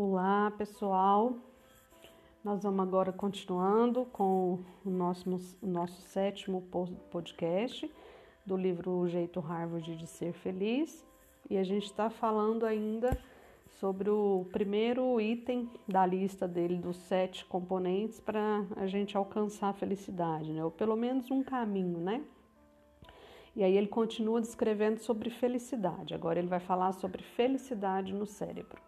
Olá, pessoal. Nós vamos agora continuando com o nosso, o nosso sétimo podcast do livro O Jeito Harvard de Ser Feliz. E a gente está falando ainda sobre o primeiro item da lista dele dos sete componentes para a gente alcançar a felicidade, né? Ou pelo menos um caminho, né? E aí ele continua descrevendo sobre felicidade. Agora ele vai falar sobre felicidade no cérebro.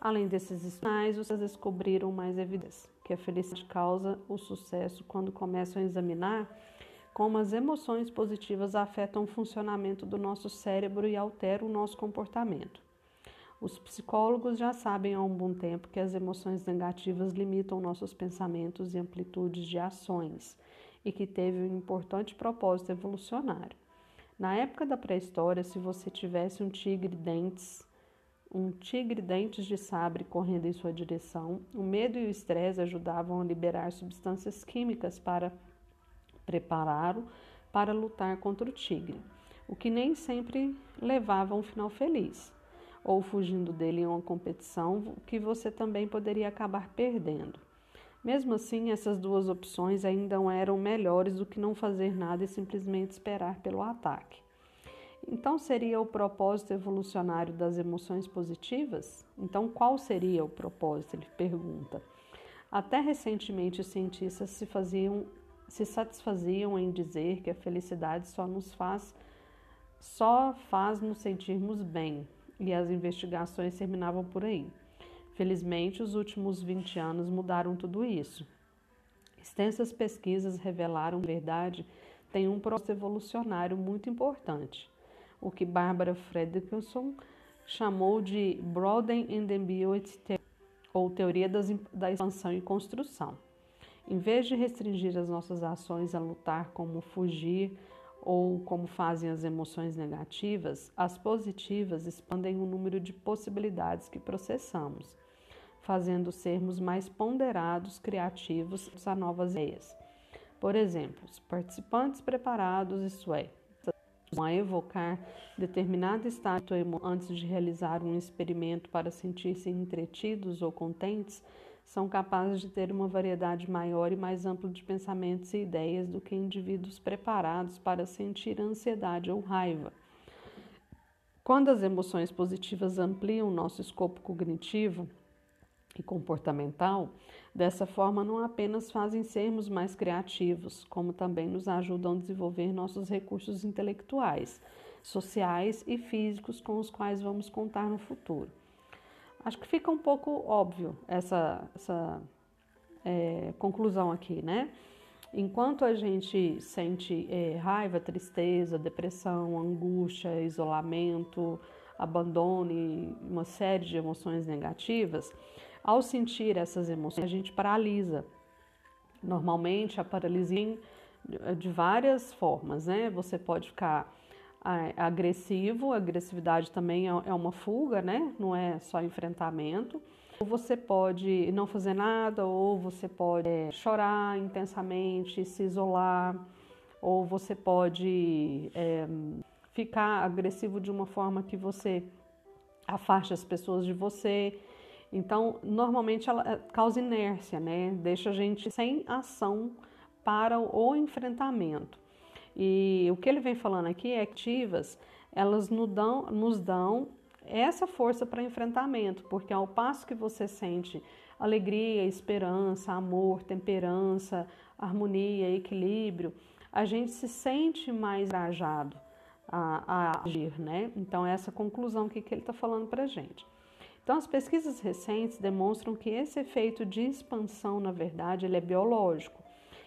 Além desses sinais, vocês descobriram mais evidências que a felicidade causa o sucesso quando começam a examinar como as emoções positivas afetam o funcionamento do nosso cérebro e alteram o nosso comportamento. Os psicólogos já sabem há um bom tempo que as emoções negativas limitam nossos pensamentos e amplitudes de ações e que teve um importante propósito evolucionário. Na época da pré-história, se você tivesse um tigre dentes um tigre dentes de sabre correndo em sua direção, o medo e o estresse ajudavam a liberar substâncias químicas para prepará-lo para lutar contra o tigre, o que nem sempre levava a um final feliz, ou fugindo dele em uma competição que você também poderia acabar perdendo. Mesmo assim, essas duas opções ainda eram melhores do que não fazer nada e simplesmente esperar pelo ataque. Então, seria o propósito evolucionário das emoções positivas? Então, qual seria o propósito? Ele pergunta. Até recentemente, os cientistas se, faziam, se satisfaziam em dizer que a felicidade só nos faz, só faz nos sentirmos bem, e as investigações terminavam por aí. Felizmente, os últimos 20 anos mudaram tudo isso. Extensas pesquisas revelaram que a verdade tem um processo evolucionário muito importante o que Barbara Fredrickson chamou de Broaden and Ambiguity ou teoria das, da expansão e construção. Em vez de restringir as nossas ações a lutar como fugir ou como fazem as emoções negativas, as positivas expandem o número de possibilidades que processamos, fazendo sermos mais ponderados, criativos a novas ideias. Por exemplo, os participantes preparados, isso é, a evocar determinado estado antes de realizar um experimento para sentir-se entretidos ou contentes, são capazes de ter uma variedade maior e mais ampla de pensamentos e ideias do que indivíduos preparados para sentir ansiedade ou raiva. Quando as emoções positivas ampliam nosso escopo cognitivo, e comportamental, dessa forma não apenas fazem sermos mais criativos, como também nos ajudam a desenvolver nossos recursos intelectuais, sociais e físicos com os quais vamos contar no futuro. Acho que fica um pouco óbvio essa, essa é, conclusão aqui, né? Enquanto a gente sente é, raiva, tristeza, depressão, angústia, isolamento, abandono e uma série de emoções negativas, ao sentir essas emoções, a gente paralisa. Normalmente, a paralisia de várias formas, né? Você pode ficar agressivo, a agressividade também é, é uma fuga, né? Não é só enfrentamento. Ou você pode não fazer nada, ou você pode é, chorar intensamente, se isolar, ou você pode é, ficar agressivo de uma forma que você afaste as pessoas de você. Então, normalmente ela eh, causa inércia, né? Deixa a gente sem ação para o enfrentamento. E o que ele vem falando aqui é ativas, elas nos dão, nos dão essa força para enfrentamento, porque ao passo que você sente alegria, esperança, amor, temperança, harmonia, equilíbrio, a gente se sente mais engajado a, a agir, né? Então, essa conclusão que ele está falando para a gente. Então, as pesquisas recentes demonstram que esse efeito de expansão, na verdade, ele é biológico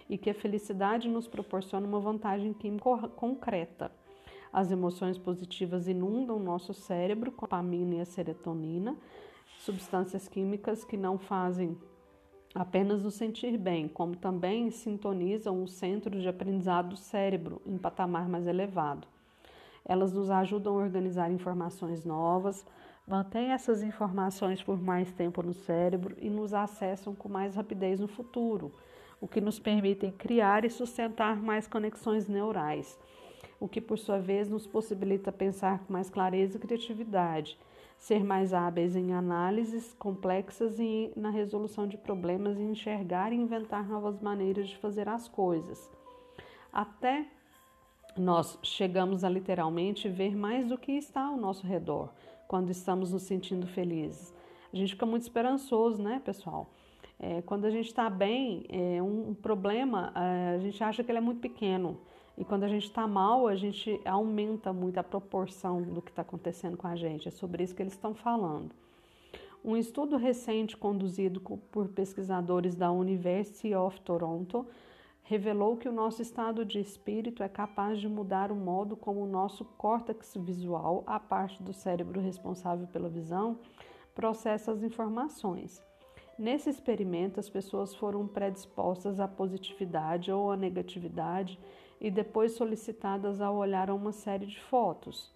e que a felicidade nos proporciona uma vantagem química concreta. As emoções positivas inundam o nosso cérebro com a dopamina e a serotonina, substâncias químicas que não fazem apenas nos sentir bem, como também sintonizam o centro de aprendizado do cérebro em patamar mais elevado. Elas nos ajudam a organizar informações novas, mantêm essas informações por mais tempo no cérebro e nos acessam com mais rapidez no futuro, o que nos permite criar e sustentar mais conexões neurais, o que por sua vez nos possibilita pensar com mais clareza e criatividade, ser mais hábeis em análises complexas e na resolução de problemas e enxergar e inventar novas maneiras de fazer as coisas. Até nós chegamos a literalmente ver mais do que está ao nosso redor quando estamos nos sentindo felizes. A gente fica muito esperançoso, né, pessoal? É, quando a gente está bem, é, um, um problema, é, a gente acha que ele é muito pequeno. E quando a gente está mal, a gente aumenta muito a proporção do que está acontecendo com a gente. É sobre isso que eles estão falando. Um estudo recente conduzido por pesquisadores da University of Toronto revelou que o nosso estado de espírito é capaz de mudar o modo como o nosso córtex visual, a parte do cérebro responsável pela visão, processa as informações. Nesse experimento, as pessoas foram predispostas à positividade ou à negatividade e depois solicitadas a olhar uma série de fotos.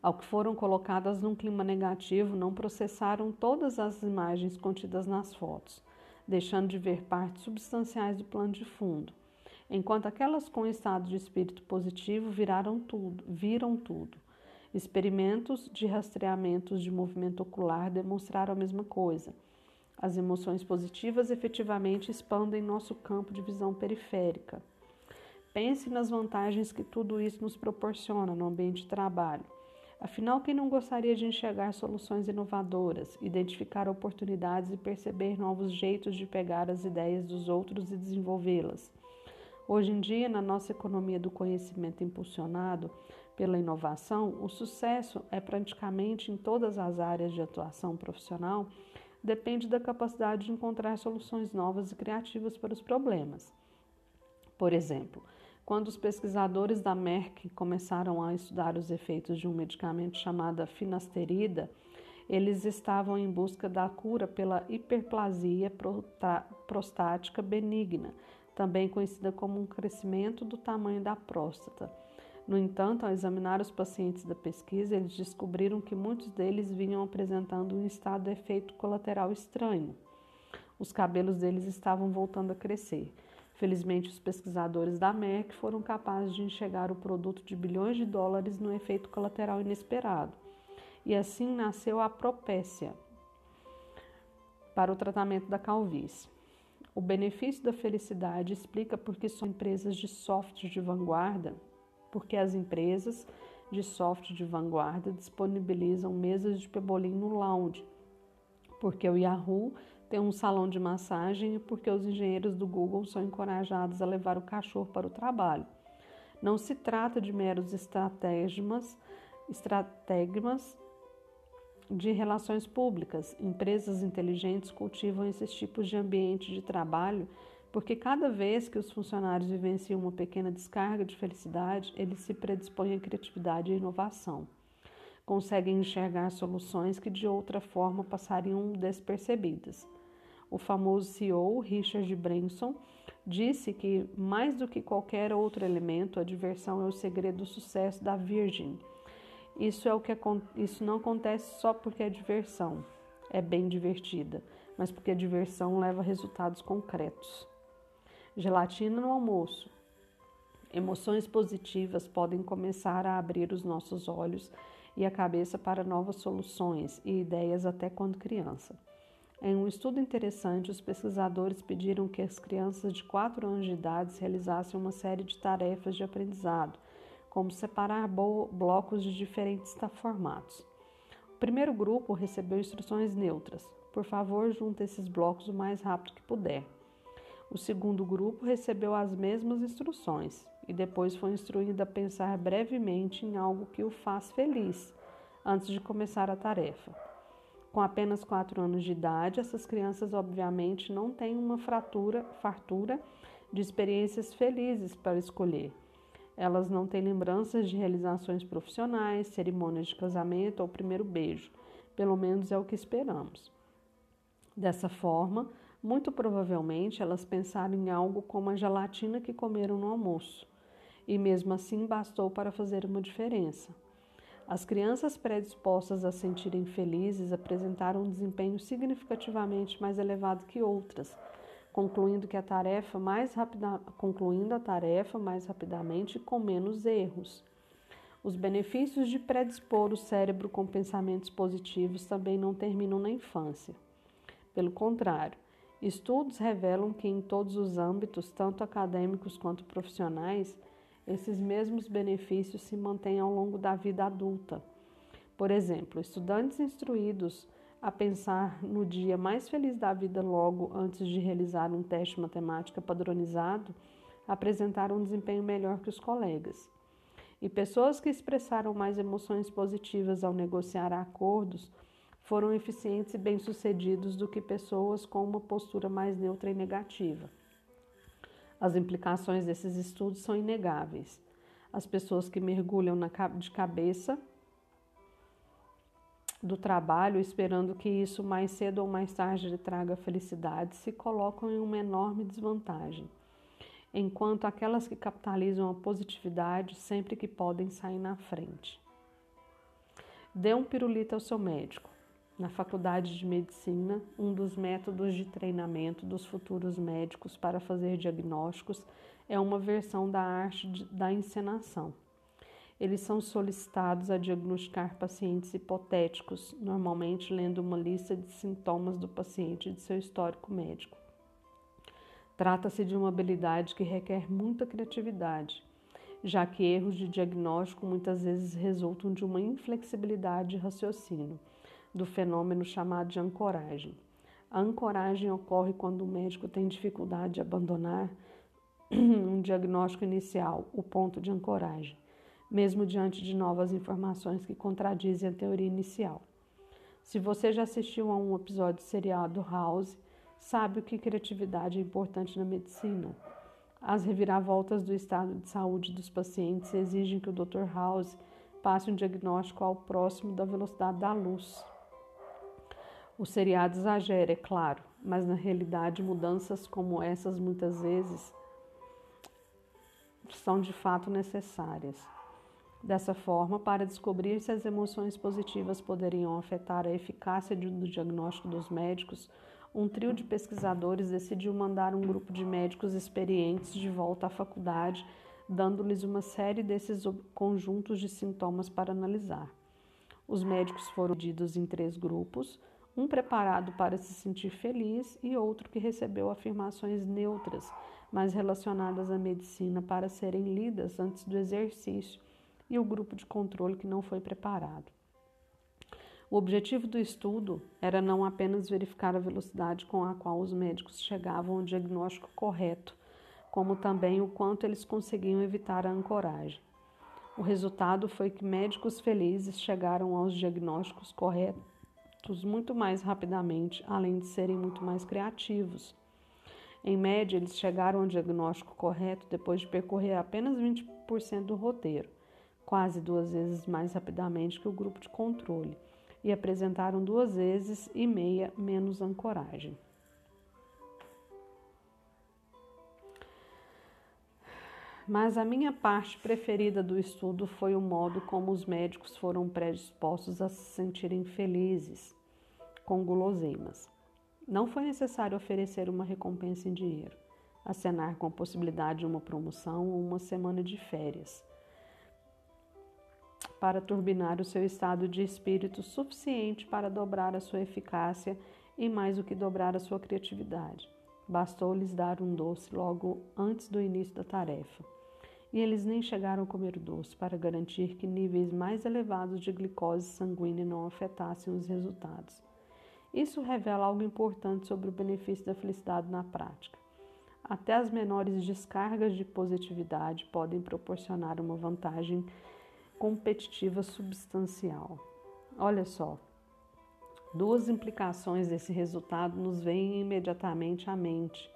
Ao que foram colocadas num clima negativo, não processaram todas as imagens contidas nas fotos, deixando de ver partes substanciais do plano de fundo, enquanto aquelas com estado de espírito positivo viraram tudo, viram tudo. Experimentos de rastreamentos de movimento ocular demonstraram a mesma coisa. As emoções positivas efetivamente expandem nosso campo de visão periférica. Pense nas vantagens que tudo isso nos proporciona no ambiente de trabalho. Afinal, quem não gostaria de enxergar soluções inovadoras, identificar oportunidades e perceber novos jeitos de pegar as ideias dos outros e desenvolvê-las? Hoje em dia, na nossa economia do conhecimento impulsionado pela inovação, o sucesso é praticamente em todas as áreas de atuação profissional depende da capacidade de encontrar soluções novas e criativas para os problemas. Por exemplo, quando os pesquisadores da Merck começaram a estudar os efeitos de um medicamento chamado finasterida, eles estavam em busca da cura pela hiperplasia prostática benigna, também conhecida como um crescimento do tamanho da próstata. No entanto, ao examinar os pacientes da pesquisa, eles descobriram que muitos deles vinham apresentando um estado de efeito colateral estranho. Os cabelos deles estavam voltando a crescer. Felizmente, os pesquisadores da Merck foram capazes de enxergar o produto de bilhões de dólares no efeito colateral inesperado. E assim nasceu a Propécia para o tratamento da calvície. O benefício da felicidade explica por que são empresas de software de vanguarda, porque as empresas de software de vanguarda disponibilizam mesas de pebolim no lounge, porque o Yahoo tem um salão de massagem porque os engenheiros do Google são encorajados a levar o cachorro para o trabalho. Não se trata de meros estratégias de relações públicas. Empresas inteligentes cultivam esses tipos de ambiente de trabalho porque cada vez que os funcionários vivenciam uma pequena descarga de felicidade, eles se predispõem à criatividade e inovação. Conseguem enxergar soluções que de outra forma passariam despercebidas. O famoso CEO Richard Branson disse que, mais do que qualquer outro elemento, a diversão é o segredo do sucesso da Virgin. Isso, é o que, isso não acontece só porque é diversão, é bem divertida, mas porque a diversão leva resultados concretos. Gelatina no almoço. Emoções positivas podem começar a abrir os nossos olhos e a cabeça para novas soluções e ideias até quando criança. Em um estudo interessante, os pesquisadores pediram que as crianças de 4 anos de idade realizassem uma série de tarefas de aprendizado, como separar blocos de diferentes formatos. O primeiro grupo recebeu instruções neutras. Por favor, junte esses blocos o mais rápido que puder. O segundo grupo recebeu as mesmas instruções e depois foi instruído a pensar brevemente em algo que o faz feliz antes de começar a tarefa. Com apenas 4 anos de idade, essas crianças obviamente não têm uma fratura, fartura de experiências felizes para escolher. Elas não têm lembranças de realizações profissionais, cerimônias de casamento ou primeiro beijo. Pelo menos é o que esperamos. Dessa forma, muito provavelmente elas pensaram em algo como a gelatina que comeram no almoço. E mesmo assim bastou para fazer uma diferença. As crianças predispostas a sentirem felizes apresentaram um desempenho significativamente mais elevado que outras, concluindo que a tarefa mais rapida, concluindo a tarefa mais rapidamente e com menos erros. Os benefícios de predispor o cérebro com pensamentos positivos também não terminam na infância. Pelo contrário, estudos revelam que em todos os âmbitos, tanto acadêmicos quanto profissionais, esses mesmos benefícios se mantêm ao longo da vida adulta. Por exemplo, estudantes instruídos a pensar no dia mais feliz da vida logo antes de realizar um teste de matemática padronizado apresentaram um desempenho melhor que os colegas. E pessoas que expressaram mais emoções positivas ao negociar acordos foram eficientes e bem-sucedidos do que pessoas com uma postura mais neutra e negativa. As implicações desses estudos são inegáveis. As pessoas que mergulham na, de cabeça do trabalho, esperando que isso mais cedo ou mais tarde lhe traga felicidade, se colocam em uma enorme desvantagem, enquanto aquelas que capitalizam a positividade sempre que podem saem na frente. Dê um pirulito ao seu médico. Na faculdade de medicina, um dos métodos de treinamento dos futuros médicos para fazer diagnósticos é uma versão da arte de, da encenação. Eles são solicitados a diagnosticar pacientes hipotéticos, normalmente lendo uma lista de sintomas do paciente e de seu histórico médico. Trata-se de uma habilidade que requer muita criatividade, já que erros de diagnóstico muitas vezes resultam de uma inflexibilidade de raciocínio do fenômeno chamado de ancoragem. A ancoragem ocorre quando o médico tem dificuldade de abandonar um diagnóstico inicial, o ponto de ancoragem, mesmo diante de novas informações que contradizem a teoria inicial. Se você já assistiu a um episódio seriado House, sabe o que criatividade é importante na medicina. As reviravoltas do estado de saúde dos pacientes exigem que o Dr. House passe um diagnóstico ao próximo da velocidade da luz. O seriado exagera, é claro, mas na realidade mudanças como essas muitas vezes são de fato necessárias. Dessa forma, para descobrir se as emoções positivas poderiam afetar a eficácia do diagnóstico dos médicos, um trio de pesquisadores decidiu mandar um grupo de médicos experientes de volta à faculdade, dando-lhes uma série desses conjuntos de sintomas para analisar. Os médicos foram divididos em três grupos um preparado para se sentir feliz e outro que recebeu afirmações neutras, mas relacionadas à medicina para serem lidas antes do exercício, e o grupo de controle que não foi preparado. O objetivo do estudo era não apenas verificar a velocidade com a qual os médicos chegavam ao diagnóstico correto, como também o quanto eles conseguiam evitar a ancoragem. O resultado foi que médicos felizes chegaram aos diagnósticos corretos muito mais rapidamente, além de serem muito mais criativos. Em média, eles chegaram ao diagnóstico correto depois de percorrer apenas 20% do roteiro, quase duas vezes mais rapidamente que o grupo de controle, e apresentaram duas vezes e meia menos ancoragem. Mas a minha parte preferida do estudo foi o modo como os médicos foram predispostos a se sentirem felizes com guloseimas. Não foi necessário oferecer uma recompensa em dinheiro, acenar com a possibilidade de uma promoção ou uma semana de férias para turbinar o seu estado de espírito suficiente para dobrar a sua eficácia e mais do que dobrar a sua criatividade. Bastou-lhes dar um doce logo antes do início da tarefa. E eles nem chegaram a comer doce para garantir que níveis mais elevados de glicose sanguínea não afetassem os resultados. Isso revela algo importante sobre o benefício da felicidade na prática. Até as menores descargas de positividade podem proporcionar uma vantagem competitiva substancial. Olha só, duas implicações desse resultado nos vêm imediatamente à mente.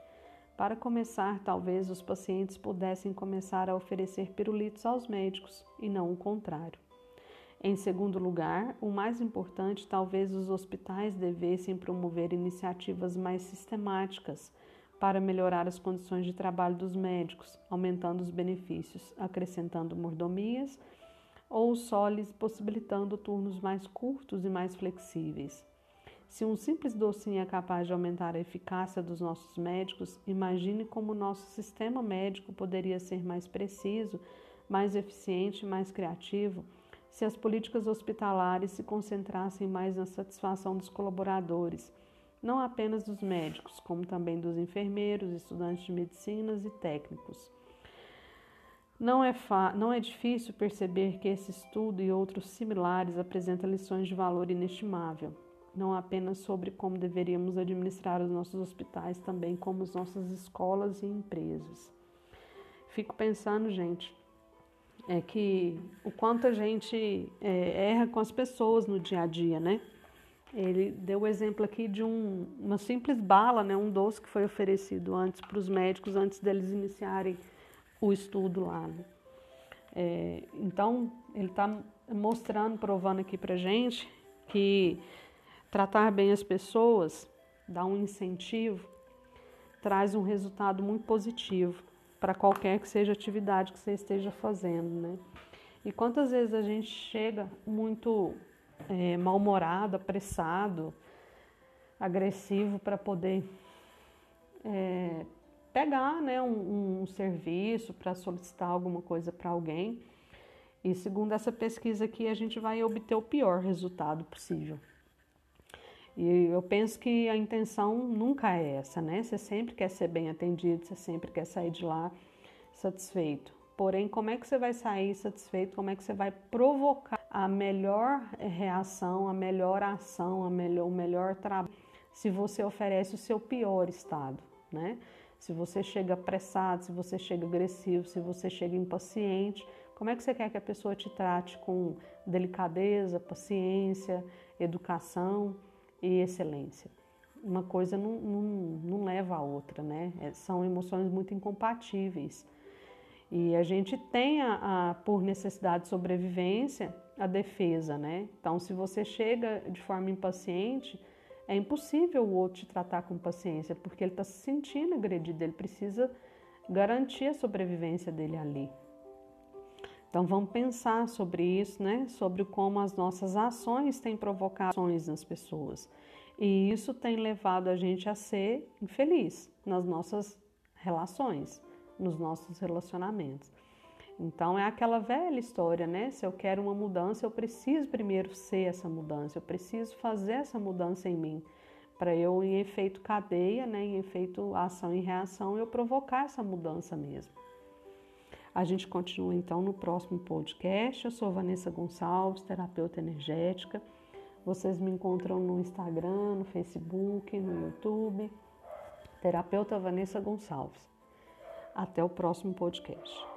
Para começar, talvez os pacientes pudessem começar a oferecer pirulitos aos médicos e não o contrário. Em segundo lugar, o mais importante, talvez os hospitais devessem promover iniciativas mais sistemáticas para melhorar as condições de trabalho dos médicos, aumentando os benefícios, acrescentando mordomias ou só lhes possibilitando turnos mais curtos e mais flexíveis. Se um simples docinho é capaz de aumentar a eficácia dos nossos médicos, imagine como o nosso sistema médico poderia ser mais preciso mais eficiente mais criativo se as políticas hospitalares se concentrassem mais na satisfação dos colaboradores, não apenas dos médicos, como também dos enfermeiros, estudantes de medicinas e técnicos. Não é, não é difícil perceber que esse estudo e outros similares apresentam lições de valor inestimável, não apenas sobre como deveríamos administrar os nossos hospitais, também como as nossas escolas e empresas. Fico pensando, gente, é que o quanto a gente é, erra com as pessoas no dia a dia, né? Ele deu o exemplo aqui de um, uma simples bala, né, um doce que foi oferecido antes para os médicos, antes deles iniciarem o estudo lá. Né? É, então, ele está mostrando, provando aqui para gente que tratar bem as pessoas, dar um incentivo, traz um resultado muito positivo para qualquer que seja a atividade que você esteja fazendo, né? E quantas vezes a gente chega muito é, mal-humorado, apressado, agressivo para poder é, pegar né, um, um serviço, para solicitar alguma coisa para alguém. E segundo essa pesquisa aqui, a gente vai obter o pior resultado possível. E eu penso que a intenção nunca é essa, né? Você sempre quer ser bem atendido, você sempre quer sair de lá satisfeito. Porém, como é que você vai sair satisfeito? Como é que você vai provocar a melhor reação, a melhor ação, a melhor, o melhor trabalho, se você oferece o seu pior estado, né? Se você chega apressado, se você chega agressivo, se você chega impaciente, como é que você quer que a pessoa te trate com delicadeza, paciência, educação e excelência? Uma coisa não, não, não leva a outra, né? É, são emoções muito incompatíveis. E a gente tem, a, a, por necessidade de sobrevivência, a defesa, né? Então, se você chega de forma impaciente, é impossível o outro te tratar com paciência, porque ele está se sentindo agredido, ele precisa garantir a sobrevivência dele ali. Então, vamos pensar sobre isso, né? Sobre como as nossas ações têm provocado ações nas pessoas. E isso tem levado a gente a ser infeliz nas nossas relações nos nossos relacionamentos. Então é aquela velha história, né? Se eu quero uma mudança, eu preciso primeiro ser essa mudança, eu preciso fazer essa mudança em mim, para eu, em efeito cadeia, né, em efeito ação e reação, eu provocar essa mudança mesmo. A gente continua então no próximo podcast. Eu sou Vanessa Gonçalves, terapeuta energética. Vocês me encontram no Instagram, no Facebook, no YouTube. Terapeuta Vanessa Gonçalves. Até o próximo podcast.